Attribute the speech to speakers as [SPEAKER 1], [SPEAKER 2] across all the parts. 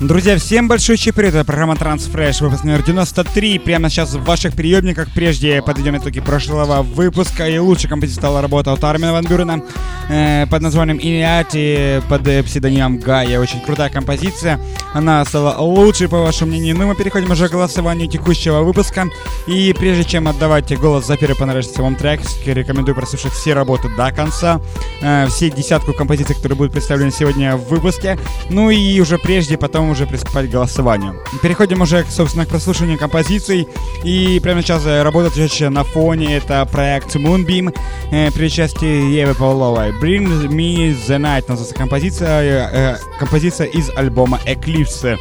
[SPEAKER 1] Друзья, всем большой привет, это программа Transfresh, выпуск номер 93. Прямо сейчас в ваших приемниках. Прежде подведем итоги прошлого выпуска. И лучшей композицией стала работа от Армина Ван Бюрена э, под названием Иниати под псевдонимом Гая. Очень крутая композиция. Она стала лучшей, по вашему мнению. Ну, мы переходим уже к голосованию текущего выпуска. И прежде чем отдавать голос за первый понравившийся вам трек, рекомендую прослушать все работы до конца. Э, все десятку композиций, которые будут представлены сегодня в выпуске. Ну и уже прежде, потом потом уже приступать к голосованию. Переходим уже, собственно, к прослушиванию композиций. И прямо сейчас э, работает на фоне это проект Moonbeam э, при участии Евы Павловой. Bring Me The Night называется композиция, э, композиция из альбома Eclipse,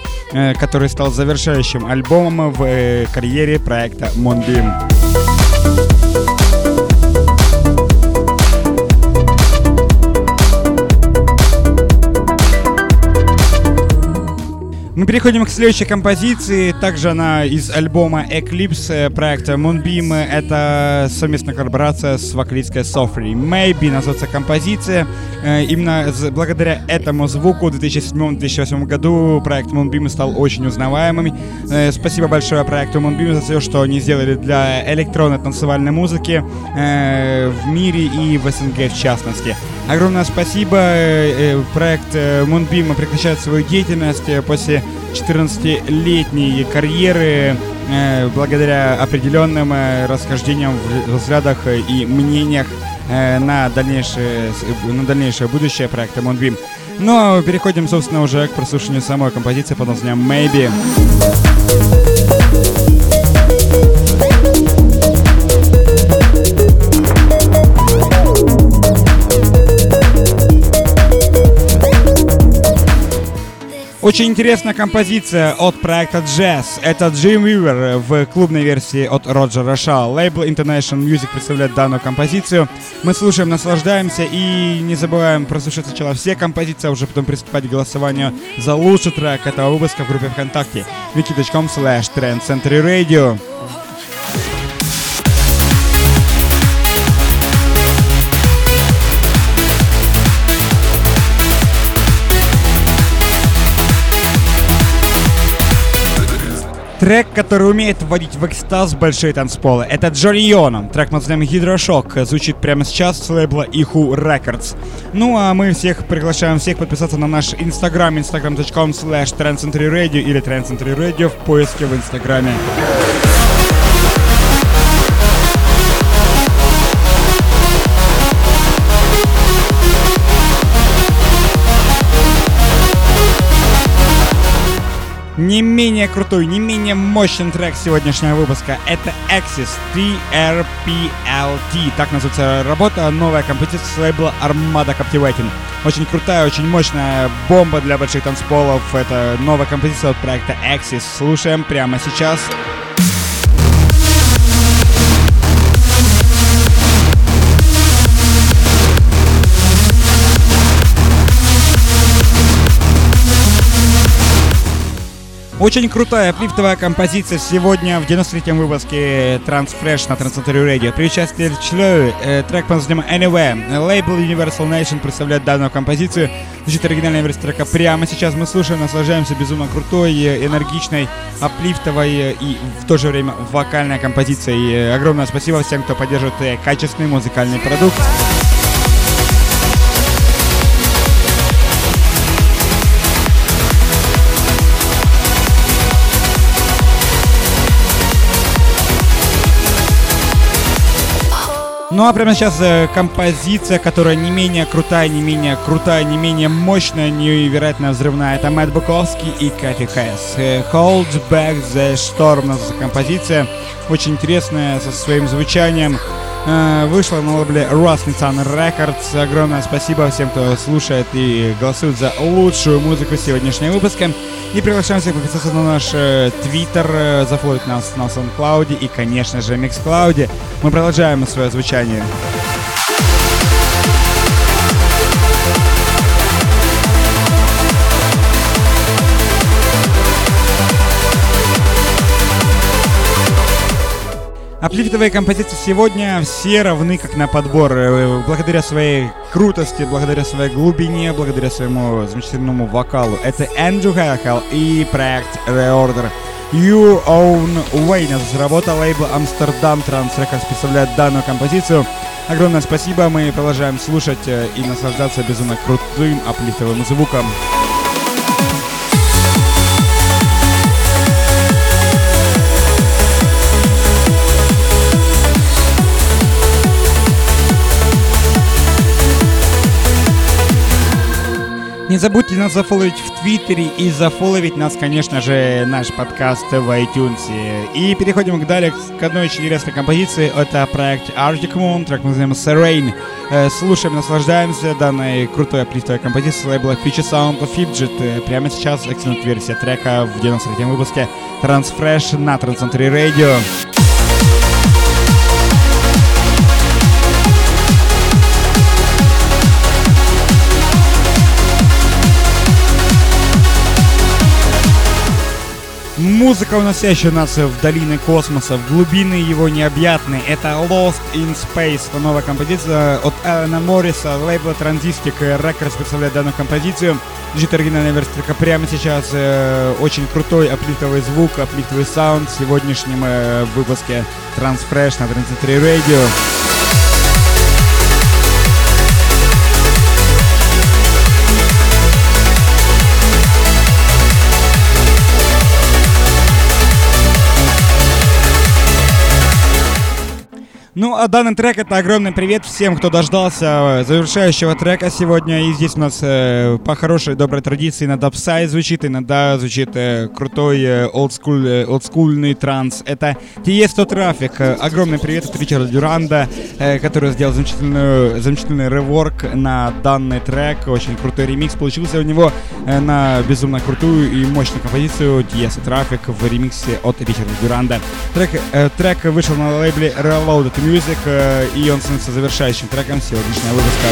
[SPEAKER 1] который стал завершающим альбомом в карьере проекта Moonbeam. Мы переходим к следующей композиции. Также она из альбома Eclipse проекта Moonbeam. Это совместная коллаборация с вокалисткой Софри. Maybe называется композиция. Э, именно благодаря этому звуку в 2007-2008 году проект Moonbeam стал очень узнаваемым. Э, спасибо большое проекту Moonbeam за все, что они сделали для электронной танцевальной музыки э, в мире и в СНГ в частности. Огромное спасибо. Проект Moonbeam прекращает свою деятельность после 14-летней карьеры благодаря определенным расхождениям в взглядах и мнениях на дальнейшее, на дальнейшее будущее проекта Moonbeam. Ну а переходим, собственно, уже к прослушиванию самой композиции под названием Maybe. Очень интересная композиция от проекта Jazz. Это Джим Уивер в клубной версии от Роджера Ша. Лейбл International Music представляет данную композицию. Мы слушаем, наслаждаемся и не забываем прослушать сначала все композиции, а уже потом приступать к голосованию за лучший трек этого выпуска в группе ВКонтакте wiki.com slash trendcenturyradio. Трек, который умеет вводить в экстаз большие танцполы, это Джонни Йона. Трек под названием Гидрошок звучит прямо сейчас с лейбла Иху Records. Ну а мы всех приглашаем всех подписаться на наш инстаграм, instagram.com slash trendcenturyradio или trendcenturyradio в поиске в инстаграме. Не менее крутой, не менее мощный трек сегодняшнего выпуска — это Axis TRPLT. Так называется работа, новая композиция с лейбла Armada Captivating. Очень крутая, очень мощная бомба для больших танцполов. Это новая композиция от проекта Axis. Слушаем прямо. Сейчас. Очень крутая плифтовая композиция сегодня в 93-м выпуске Transfresh на Трансаторию Radio. При участии Члё, э, трек под названием Anywhere. Лейбл Universal Nation представляет данную композицию. Звучит оригинальная версия трека прямо сейчас. Мы слушаем, наслаждаемся безумно крутой, энергичной, аплифтовой и в то же время вокальной композицией. Огромное спасибо всем, кто поддерживает э, качественный музыкальный продукт. Ну а прямо сейчас э, композиция, которая не менее крутая, не менее крутая, не менее мощная, невероятно взрывная. Это Мэтт Буковский и Кэти Хэс. Э, Hold Back the Storm называется композиция. Очень интересная, со своим звучанием. Э, вышла на лейбле Rasmussen Records. Огромное спасибо всем, кто слушает и голосует за лучшую музыку сегодняшнего выпуска. И приглашаем всех подписаться на наш твиттер, э, зафолить нас на SoundCloud и, конечно же, MixCloud. Мы продолжаем свое звучание. Аплифтовые композиции сегодня все равны как на подбор. Э, благодаря своей крутости, благодаря своей глубине, благодаря своему замечательному вокалу. Это Эндрю Хелхел и проект Reorder. You Own Way. Работа лейбла Амстердам Транс Records представляет данную композицию. Огромное спасибо, мы продолжаем слушать э, и наслаждаться безумно крутым аплифтовым звуком. Не забудьте нас зафоловить в Твиттере и зафоловить нас, конечно же, наш подкаст в iTunes. И переходим к далее к одной очень интересной композиции. Это проект Arctic Moon, трек называемый Serene. Э, слушаем, наслаждаемся данной крутой аплифтовой композицией лейбла Future Sound of Fidget. Прямо сейчас эксцент версия трека в 93-м выпуске Transfresh на Transcentry Radio. Музыка, уносящая нас в долины космоса, в глубины его необъятные. Это Lost in Space, это новая композиция от Эллена Морриса, лейбла Transistic Records представляет данную композицию. Звучит оригинальная версия только прямо сейчас. Э, очень крутой аплифтовый звук, аплифтовый саунд в сегодняшнем э, выпуске Transfresh на 33 Radio. Ну, а данный трек это огромный привет всем, кто дождался э, завершающего трека сегодня. И здесь у нас э, по хорошей доброй традиции иногда псай звучит, иногда звучит э, крутой э, олдскул, э, олдскульный транс. Это Тиесто Трафик. Огромный привет от Ричарда Дюранда, э, который сделал замечательную, замечательный реворк на данный трек. Очень крутой ремикс получился у него э, на безумно крутую и мощную композицию Тиесто Трафик в ремиксе от Ричарда Дюранда. Трек, э, трек вышел на лейбле Reloaded Music, э, и он становится завершающим треком сегодняшнего выпуска.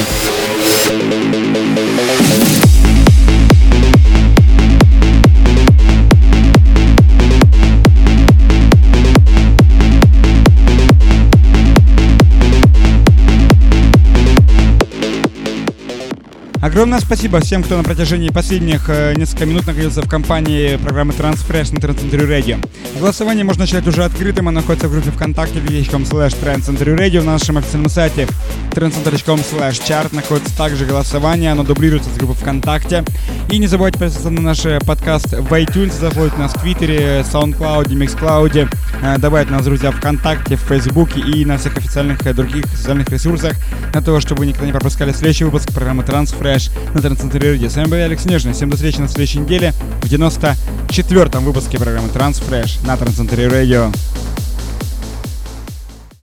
[SPEAKER 1] Огромное спасибо всем, кто на протяжении последних э, нескольких минут находился в компании программы Transfresh на Trendcentury Radio. Голосование можно начать уже открытым, оно находится в группе ВКонтакте vk.com slash Trendcentury Radio на нашем официальном сайте trendcenter.com slash chart находится также голосование, оно дублируется с группы ВКонтакте. И не забывайте подписаться на наш э, подкаст в iTunes, заходите нас в Твиттере, SoundCloud, MixCloud, э, добавить нас, друзья, ВКонтакте, в Фейсбуке и на всех официальных других социальных ресурсах, для того, чтобы вы никогда не пропускали следующий выпуск программы Transfresh Фреш на Трансцентре С вами был Алекс Нежный. Всем до встречи на следующей неделе в 94-м выпуске программы Трансфреш на Трансцентре Радио.